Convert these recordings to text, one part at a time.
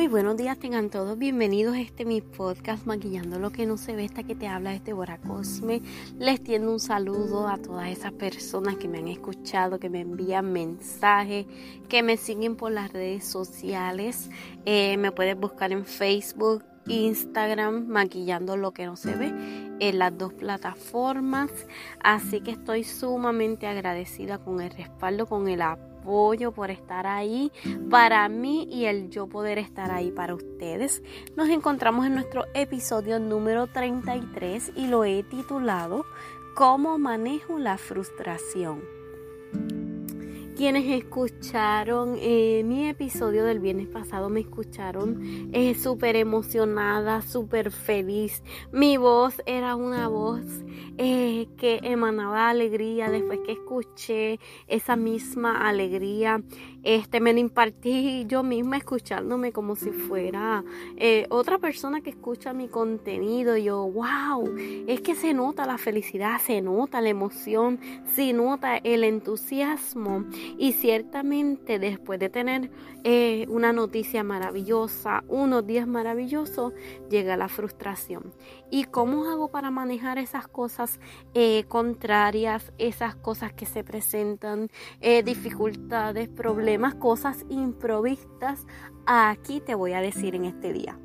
Muy buenos días, tengan todos bienvenidos a este mi podcast Maquillando lo que no se ve, esta que te habla este Bora Cosme. Les tiendo un saludo a todas esas personas que me han escuchado, que me envían mensajes, que me siguen por las redes sociales. Eh, me puedes buscar en Facebook, Instagram, Maquillando lo que no se ve, en las dos plataformas. Así que estoy sumamente agradecida con el respaldo, con el apoyo apoyo, por estar ahí para mí y el yo poder estar ahí para ustedes. Nos encontramos en nuestro episodio número 33 y lo he titulado ¿Cómo manejo la frustración? Quienes escucharon eh, mi episodio del viernes pasado me escucharon eh, súper emocionada, súper feliz. Mi voz era una voz eh, que emanaba alegría después que escuché esa misma alegría este, me lo impartí yo misma escuchándome como si fuera eh, otra persona que escucha mi contenido. yo, wow, es que se nota la felicidad, se nota la emoción, se nota el entusiasmo. Y ciertamente después de tener eh, una noticia maravillosa, unos días maravillosos, llega la frustración. ¿Y cómo hago para manejar esas cosas eh, contrarias, esas cosas que se presentan, dificultades, problemas? Más cosas improvistas, aquí te voy a decir en este día.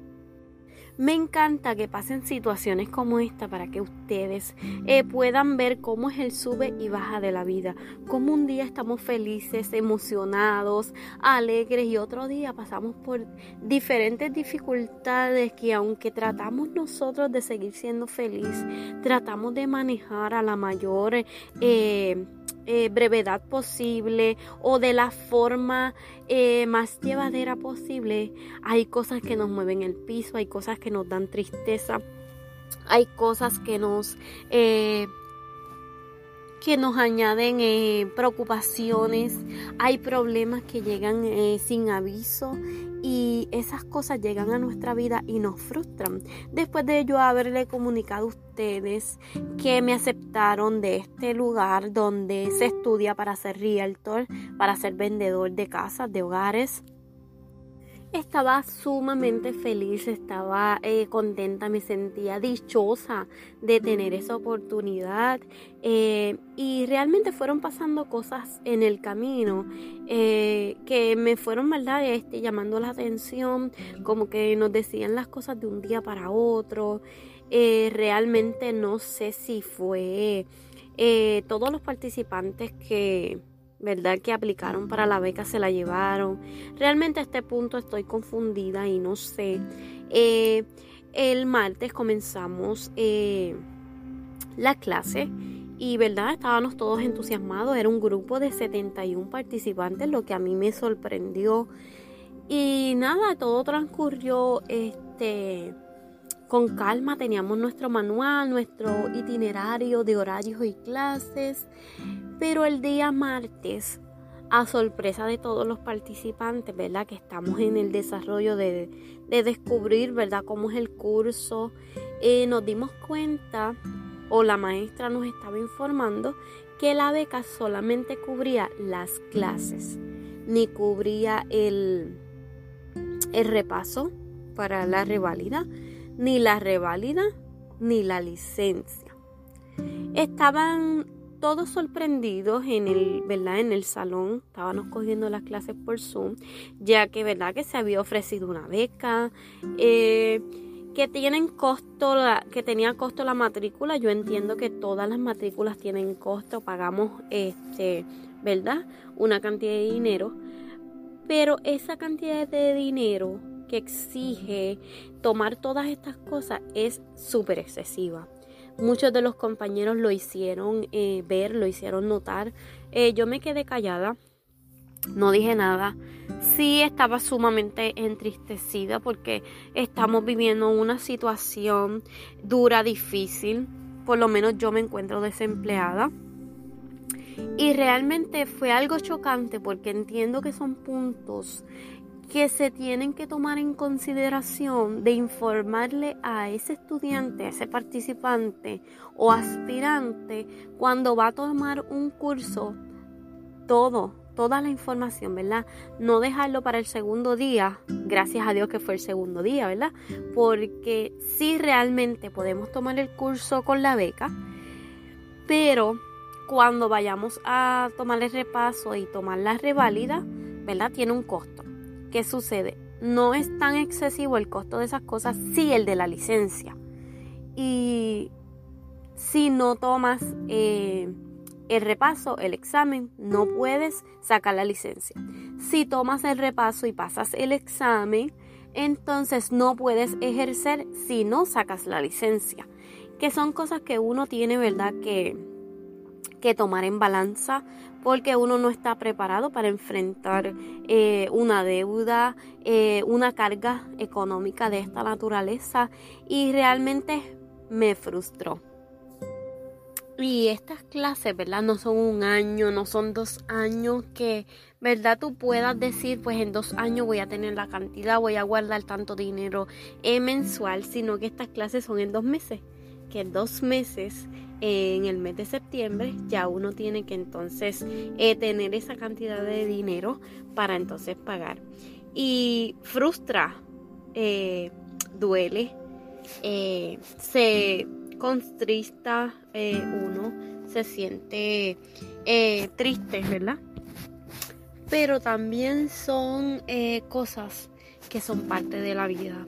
Me encanta que pasen situaciones como esta para que ustedes eh, puedan ver cómo es el sube y baja de la vida. Cómo un día estamos felices, emocionados, alegres y otro día pasamos por diferentes dificultades que aunque tratamos nosotros de seguir siendo felices, tratamos de manejar a la mayor... Eh, eh, brevedad posible o de la forma eh, más llevadera posible, hay cosas que nos mueven el piso, hay cosas que nos dan tristeza, hay cosas que nos eh, que nos añaden preocupaciones, hay problemas que llegan sin aviso y esas cosas llegan a nuestra vida y nos frustran. Después de yo haberle comunicado a ustedes que me aceptaron de este lugar donde se estudia para ser realtor, para ser vendedor de casas, de hogares, estaba sumamente feliz, estaba eh, contenta, me sentía dichosa de tener esa oportunidad eh, y realmente fueron pasando cosas en el camino eh, que me fueron, ¿verdad? Este, llamando la atención, como que nos decían las cosas de un día para otro. realmente no sé si fue todos los participantes que ¿verdad? Que aplicaron para la beca se la llevaron. Realmente a este punto estoy confundida y no sé. Eh, el martes comenzamos eh, la clase y, ¿verdad? Estábamos todos entusiasmados. Era un grupo de 71 participantes, lo que a mí me sorprendió. Y nada, todo transcurrió este con calma teníamos nuestro manual, nuestro itinerario de horarios y clases, pero el día martes, a sorpresa de todos los participantes, ¿verdad? Que estamos en el desarrollo de, descubrir, ¿verdad? Cómo es el curso, eh, nos dimos cuenta, o la maestra nos estaba informando, que la beca solamente cubría las clases, ni cubría el, el repaso para la revalida ni la reválida ni la licencia. Estaban todos sorprendidos en el, ¿verdad? En el salón, estábamos cogiendo las clases por Zoom, ya que, ¿verdad? Que se había ofrecido una beca, eh, que tienen costo, que tenía costo la matrícula. Yo entiendo que todas las matrículas tienen costo, pagamos, este, ¿verdad? Una cantidad de dinero, pero esa cantidad de dinero que exige tomar todas estas cosas es súper excesiva. Muchos de los compañeros lo hicieron eh, ver, lo hicieron notar. Eh, yo me quedé callada, no dije nada. Sí estaba sumamente entristecida porque estamos viviendo una situación dura, difícil. Por lo menos yo me encuentro desempleada. Y realmente fue algo chocante porque entiendo que son puntos que se tienen que tomar en consideración de informarle a ese estudiante, a ese participante o aspirante cuando va a tomar un curso todo toda la información, ¿verdad? No dejarlo para el segundo día, gracias a Dios que fue el segundo día, ¿verdad? Porque sí realmente podemos tomar el curso con la beca, pero cuando vayamos a tomar el repaso y tomar la reválida, ¿verdad? Tiene un costo. ¿Qué sucede? No es tan excesivo el costo de esas cosas, sí el de la licencia. Y si no tomas eh, el repaso, el examen, no puedes sacar la licencia. Si tomas el repaso y pasas el examen, entonces no puedes ejercer si no sacas la licencia. Que son cosas que uno tiene, ¿verdad? Que, que tomar en balanza porque uno no está preparado para enfrentar eh, una deuda, eh, una carga económica de esta naturaleza y realmente me frustró. Y estas clases, ¿verdad? No son un año, no son dos años que, ¿verdad? Tú puedas decir, pues en dos años voy a tener la cantidad, voy a guardar tanto dinero eh, mensual, sino que estas clases son en dos meses. Que dos meses, en el mes de septiembre, ya uno tiene que entonces eh, tener esa cantidad de dinero para entonces pagar. Y frustra, eh, duele, se constrista eh, uno, se siente eh, triste, ¿verdad? Pero también son eh, cosas que son parte de la vida,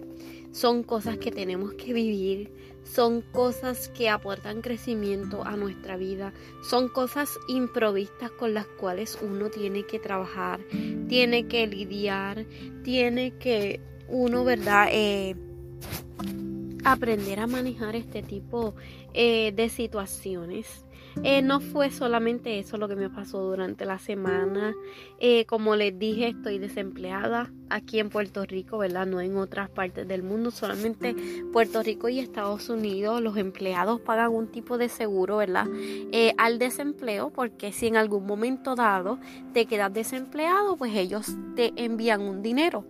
son cosas que tenemos que vivir, son cosas que aportan crecimiento a nuestra vida, son cosas improvistas con las cuales uno tiene que trabajar, tiene que lidiar, tiene que uno, ¿verdad? aprender a manejar este tipo eh, de situaciones. Eh, no fue solamente eso lo que me pasó durante la semana. Eh, como les dije, estoy desempleada aquí en Puerto Rico, ¿verdad? No en otras partes del mundo, solamente Puerto Rico y Estados Unidos. Los empleados pagan un tipo de seguro, ¿verdad? al desempleo, porque si en algún momento dado te quedas desempleado, pues ellos te envían un dinero.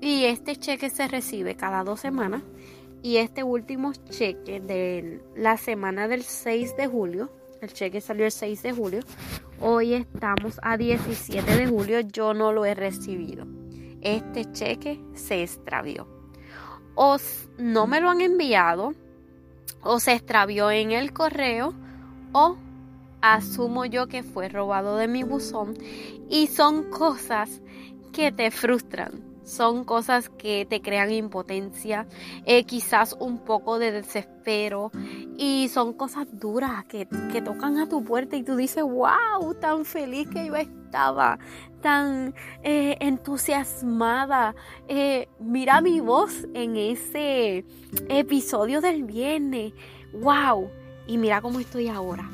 Y este cheque se recibe cada dos semanas y este último cheque de la semana del 6 de julio, el cheque salió el 6 de julio, hoy estamos a 17 de julio, yo no lo he recibido. Este cheque se extravió. O no me lo han enviado, o se extravió en el correo, o asumo yo que fue robado de mi buzón. Y son cosas que te frustran son cosas que te crean impotencia, eh, quizás un poco de desespero y son cosas duras que, tocan a tu puerta y tú dices, wow, tan feliz que yo estaba, tan eh, entusiasmada. Eh, mira mi voz en ese episodio del viernes, wow, y mira cómo estoy ahora.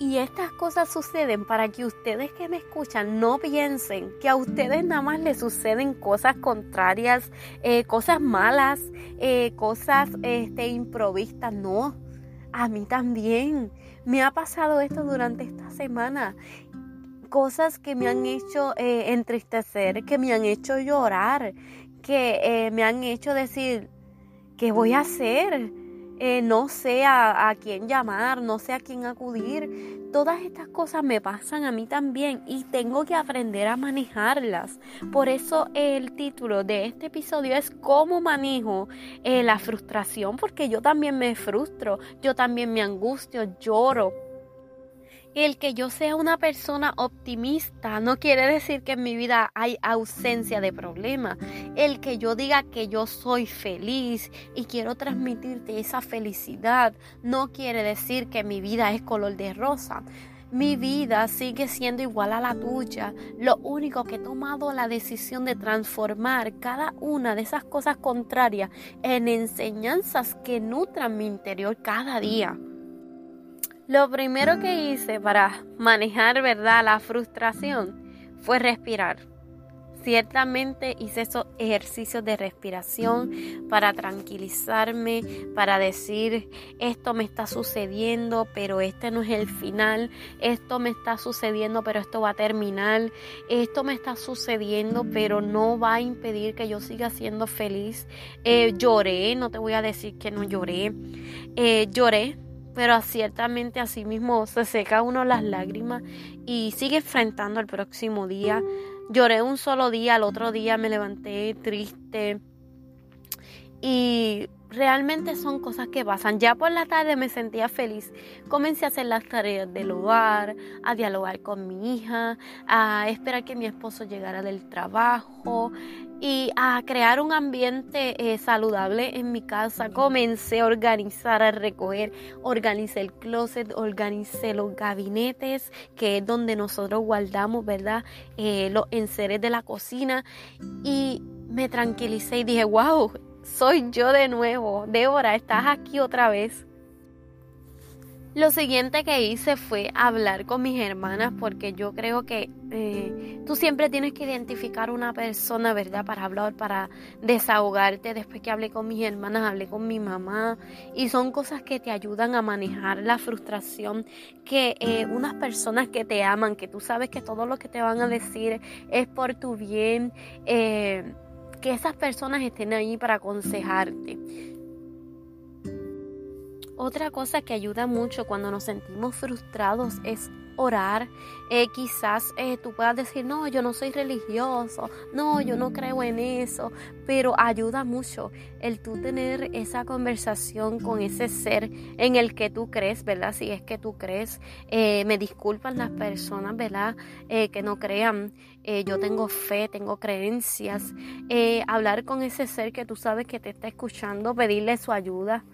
Y estas cosas suceden para que ustedes que me escuchan no piensen que a ustedes nada más les suceden cosas contrarias, eh, cosas malas, eh, cosas este, improvistas. No, a mí también. Me ha pasado esto durante esta semana. Cosas que me han hecho eh, entristecer, que me han hecho llorar, que me han hecho decir, ¿qué voy a hacer? Eh, no sé a, quién llamar, no sé a quién acudir. Todas estas cosas me pasan a mí también y tengo que aprender a manejarlas. Por eso el título de este episodio es cómo manejo eh, la frustración, porque yo también me frustro, yo también me angustio, lloro el que yo sea una persona optimista no quiere decir que en mi vida hay ausencia de problemas. El que yo diga que yo soy feliz y quiero transmitirte esa felicidad no quiere decir que mi vida es color de rosa. Mi vida sigue siendo igual a la tuya. Lo único que he tomado la decisión de transformar cada una de esas cosas contrarias en enseñanzas que nutran mi interior cada día. Lo primero que hice para manejar, ¿verdad?, la frustración fue respirar. Ciertamente hice esos ejercicios de respiración para tranquilizarme, para decir, esto me está sucediendo, pero este no es el final, esto me está sucediendo, pero esto va a terminar, esto me está sucediendo, pero no va a impedir que yo siga siendo feliz. Eh, lloré, no te voy a decir que no lloré, eh, lloré pero ciertamente así mismo se seca uno las lágrimas y sigue enfrentando el próximo día. Lloré un solo día, al otro día me levanté triste y realmente son cosas que pasan. Ya por la tarde me sentía feliz. Comencé a hacer las tareas del hogar, a dialogar con mi hija, a esperar que mi esposo llegara del trabajo y a crear un ambiente eh, saludable en mi casa. Comencé a organizar, a recoger, organicé el closet, organicé los gabinetes, que es donde nosotros guardamos, ¿verdad? Eh, los enseres de la cocina y me tranquilicé y dije, wow, soy yo de nuevo. Débora, estás aquí otra vez. Lo siguiente que hice fue hablar con mis hermanas porque yo creo que eh, tú siempre tienes que identificar una persona, ¿verdad? Para hablar, para desahogarte. Después que hablé con mis hermanas, hablé con mi mamá y son cosas que te ayudan a manejar la frustración que eh, unas personas que te aman, que tú sabes que todo lo que te van a decir es por tu bien. Eh, que esas personas estén ahí para aconsejarte. Otra cosa que ayuda mucho cuando nos sentimos frustrados es orar. Eh, quizás eh, tú puedas decir, no, yo no soy religioso, no, yo no creo en eso, pero ayuda mucho el tú tener esa conversación con ese ser en el que tú crees, ¿verdad? Si es que tú crees, eh, me disculpan las personas, ¿verdad? que no crean, yo tengo fe, tengo creencias, hablar con ese ser que tú sabes que te está escuchando, pedirle su ayuda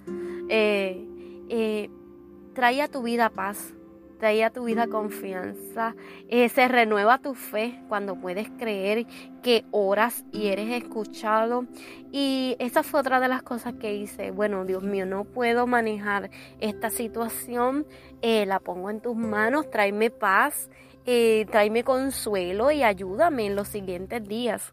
trae a tu vida paz, trae a tu vida confianza, eh, se renueva tu fe cuando puedes creer que oras y eres escuchado. Y esa fue otra de las cosas que hice. Bueno, Dios mío, no puedo manejar esta situación, eh, la pongo en tus manos, tráeme paz, eh, tráeme consuelo y ayúdame en los siguientes días.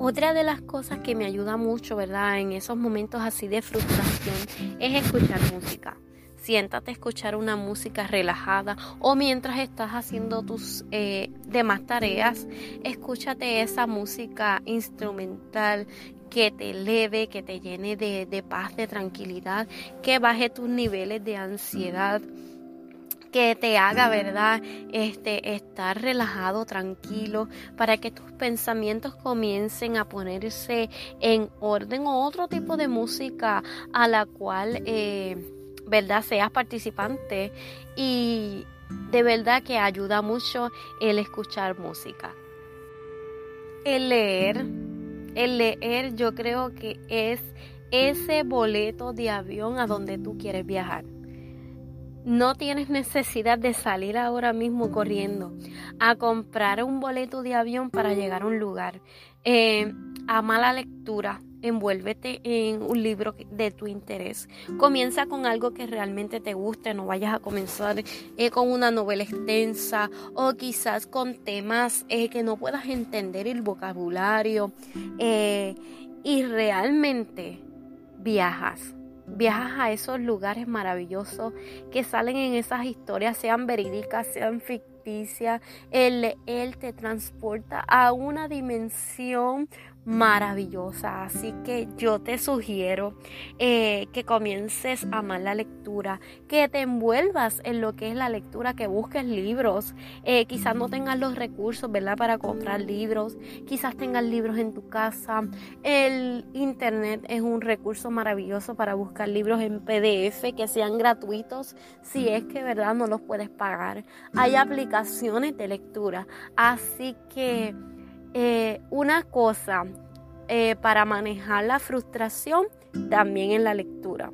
Otra de las cosas que me ayuda mucho, ¿verdad? En esos momentos así de frustración es escuchar música. Siéntate a escuchar una música relajada o mientras estás haciendo tus eh, demás tareas, escúchate esa música instrumental que te eleve, que te llene de, de paz, de tranquilidad, que baje tus niveles de ansiedad que te haga, ¿verdad? Este, estar relajado, tranquilo, para que tus pensamientos comiencen a ponerse en orden o otro tipo de música a la cual, eh, ¿verdad? Seas participante y de verdad que ayuda mucho el escuchar música. El leer, el leer yo creo que es ese boleto de avión a donde tú quieres viajar. No tienes necesidad de salir ahora mismo corriendo a comprar un boleto de avión para llegar a un lugar. Eh, ama la lectura, envuélvete en un libro de tu interés. Comienza con algo que realmente te guste, no vayas a comenzar eh, con una novela extensa o quizás con temas eh, que no puedas entender el vocabulario y realmente viajas viajas a esos lugares maravillosos que salen en esas historias, sean verídicas, sean ficticias. Él, él te transporta a una dimensión maravillosa. Así que yo te sugiero eh, que comiences a amar la lectura, que te envuelvas en lo que es la lectura, que busques libros. Eh, quizás no tengas los recursos, ¿verdad? Para comprar libros. Quizás tengas libros en tu casa. El internet es un recurso maravilloso para buscar libros en PDF que sean gratuitos si es que, ¿verdad? No los puedes pagar. Hay aplicaciones de lectura. Así que eh, una cosa eh, para manejar la frustración también en la lectura.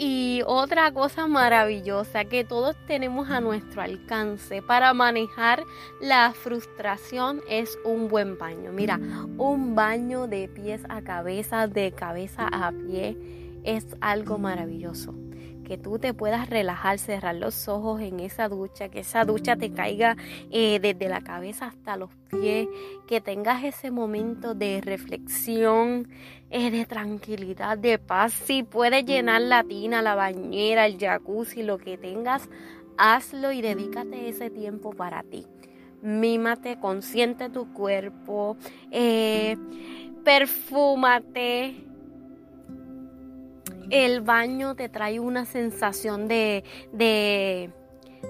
Y otra cosa maravillosa que todos tenemos a nuestro alcance para manejar la frustración es un buen baño. Mira, un baño de pies a cabeza, de cabeza a pie, es algo maravilloso que tú te puedas relajar, cerrar los ojos en esa ducha, que esa ducha te caiga eh, desde la cabeza hasta los pies, que tengas ese momento de reflexión, eh, de tranquilidad, de paz. Si puedes llenar la tina, la bañera, el jacuzzi, lo que tengas, hazlo y dedícate ese tiempo para ti. Mímate, consiente tu cuerpo, eh, perfúmate El baño te trae una sensación de, de,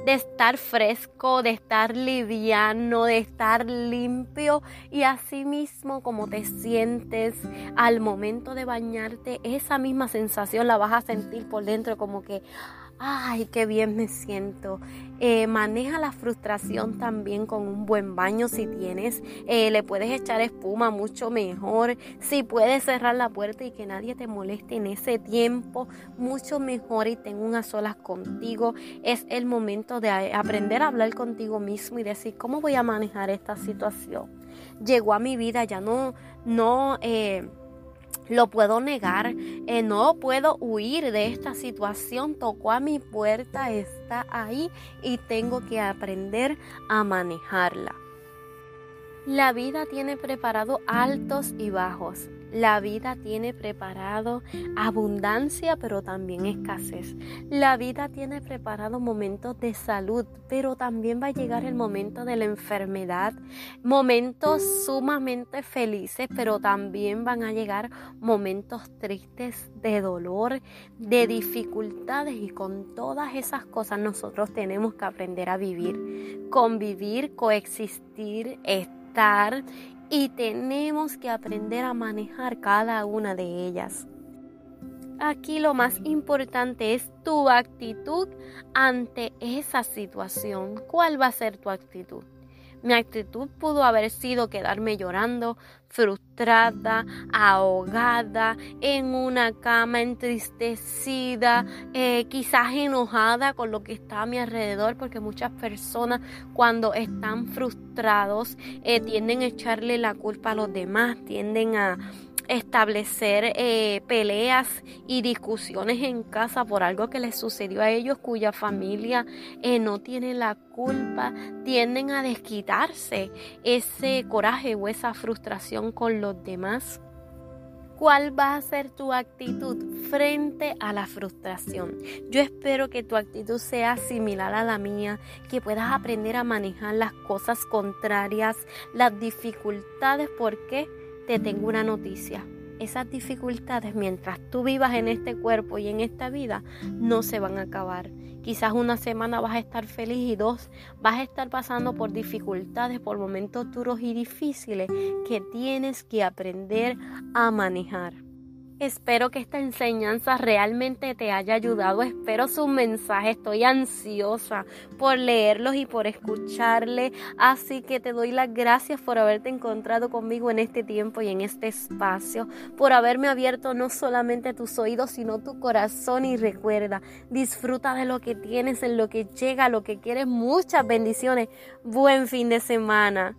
de estar fresco, de estar liviano, de estar limpio. Y así mismo como te sientes al momento de bañarte, esa misma sensación la vas a sentir por dentro como que ay, qué bien me siento. Eh, maneja la frustración también con un buen baño si tienes. Eh, le puedes echar espuma mucho mejor. Si puedes cerrar la puerta y que nadie te moleste en ese tiempo, mucho mejor y tengo unas solas contigo. Es el momento de aprender a hablar contigo mismo y decir cómo voy a manejar esta situación. Llegó a mi vida, ya no, no. Eh, lo puedo negar, eh, no puedo huir de esta situación, tocó a mi puerta, está ahí y tengo que aprender a manejarla. La vida tiene preparado altos y bajos. La vida tiene preparado abundancia, pero también escasez. La vida tiene preparado momentos de salud, pero también va a llegar el momento de la enfermedad. Momentos sumamente felices, pero también van a llegar momentos tristes de dolor, de dificultades y con todas esas cosas nosotros tenemos que aprender a vivir, convivir, coexistir, estar y tenemos que aprender a manejar cada una de ellas. Aquí lo más importante es tu actitud ante esa situación. ¿Cuál va a ser tu actitud? Mi actitud pudo haber sido quedarme llorando, frustrada, ahogada, en una cama entristecida, eh, quizás enojada con lo que está a mi alrededor, porque muchas personas cuando están frustrados eh, tienden a echarle la culpa a los demás, tienden a establecer eh, peleas y discusiones en casa por algo que les sucedió a ellos cuya familia eh, no tiene la culpa, tienden a desquitarse ese coraje o esa frustración con los demás. ¿Cuál va a ser tu actitud frente a la frustración? Yo espero que tu actitud sea similar a la mía, que puedas aprender a manejar las cosas contrarias, las dificultades, porque te tengo una noticia. Esas dificultades, mientras tú vivas en este cuerpo y en esta vida, no se van a acabar. Quizás una semana vas a estar feliz y dos vas a estar pasando por dificultades, por momentos duros y difíciles que tienes que aprender a manejar. Espero que esta enseñanza realmente te haya ayudado. Espero su mensaje. Estoy ansiosa por leerlos y por escucharle. Así que te doy las gracias por haberte encontrado conmigo en este tiempo y en este espacio. Por haberme abierto no solamente tus oídos, sino tu corazón. Y recuerda, disfruta de lo que tienes, en lo que llega, lo que quieres. Muchas bendiciones. Buen fin de semana.